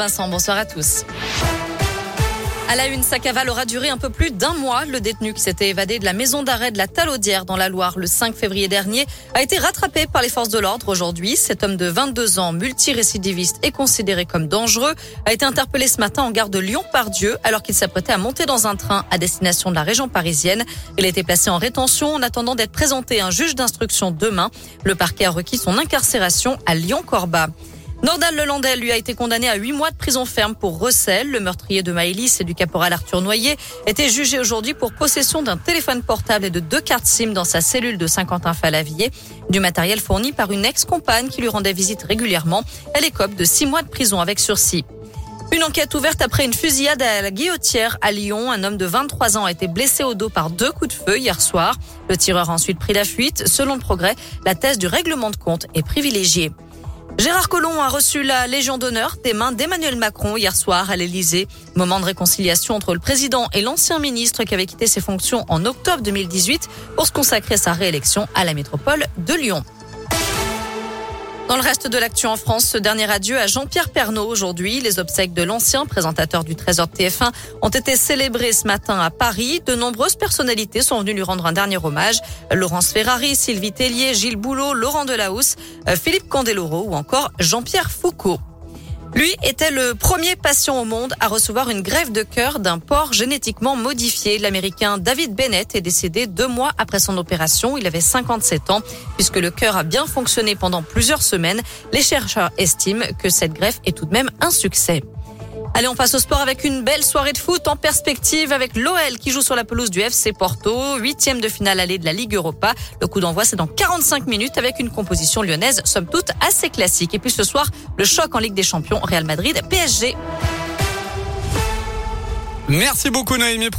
Vincent, bonsoir à tous. À la une, sa cavale aura duré un peu plus d'un mois. Le détenu qui s'était évadé de la maison d'arrêt de la Talaudière dans la Loire le 5 février dernier a été rattrapé par les forces de l'ordre aujourd'hui. Cet homme de 22 ans, multirécidiviste et considéré comme dangereux, a été interpellé ce matin en gare de Lyon-Pardieu alors qu'il s'apprêtait à monter dans un train à destination de la région parisienne. Il a été placé en rétention en attendant d'être présenté à un juge d'instruction demain. Le parquet a requis son incarcération à Lyon-Corba. Nordal Lelandais lui a été condamné à huit mois de prison ferme pour recel. Le meurtrier de Maëlys et du caporal Arthur Noyer était jugé aujourd'hui pour possession d'un téléphone portable et de deux cartes SIM dans sa cellule de Saint-Quentin-Falavier. Du matériel fourni par une ex-compagne qui lui rendait visite régulièrement. Elle écope de six mois de prison avec sursis. Une enquête ouverte après une fusillade à la Guillotière à Lyon. Un homme de 23 ans a été blessé au dos par deux coups de feu hier soir. Le tireur a ensuite pris la fuite. Selon le progrès, la thèse du règlement de compte est privilégiée. Gérard Collomb a reçu la Légion d'honneur des mains d'Emmanuel Macron hier soir à l'Elysée. Moment de réconciliation entre le président et l'ancien ministre qui avait quitté ses fonctions en octobre 2018 pour se consacrer sa réélection à la métropole de Lyon. Dans le reste de l'actu en France, ce dernier adieu à Jean-Pierre Pernaud aujourd'hui. Les obsèques de l'ancien présentateur du Trésor TF1 ont été célébrées ce matin à Paris. De nombreuses personnalités sont venues lui rendre un dernier hommage. Laurence Ferrari, Sylvie Tellier, Gilles Boulot, Laurent Delahousse, Philippe Candeloro ou encore Jean-Pierre Foucault. Lui était le premier patient au monde à recevoir une grève de cœur d'un porc génétiquement modifié. L'Américain David Bennett est décédé deux mois après son opération. Il avait 57 ans. Puisque le cœur a bien fonctionné pendant plusieurs semaines, les chercheurs estiment que cette greffe est tout de même un succès. Allez, on passe au sport avec une belle soirée de foot en perspective avec l'OL qui joue sur la pelouse du FC Porto, huitième de finale allée de la Ligue Europa. Le coup d'envoi, c'est dans 45 minutes avec une composition lyonnaise, somme toute, assez classique. Et puis ce soir, le choc en Ligue des Champions, Real Madrid, PSG. Merci beaucoup Noémie.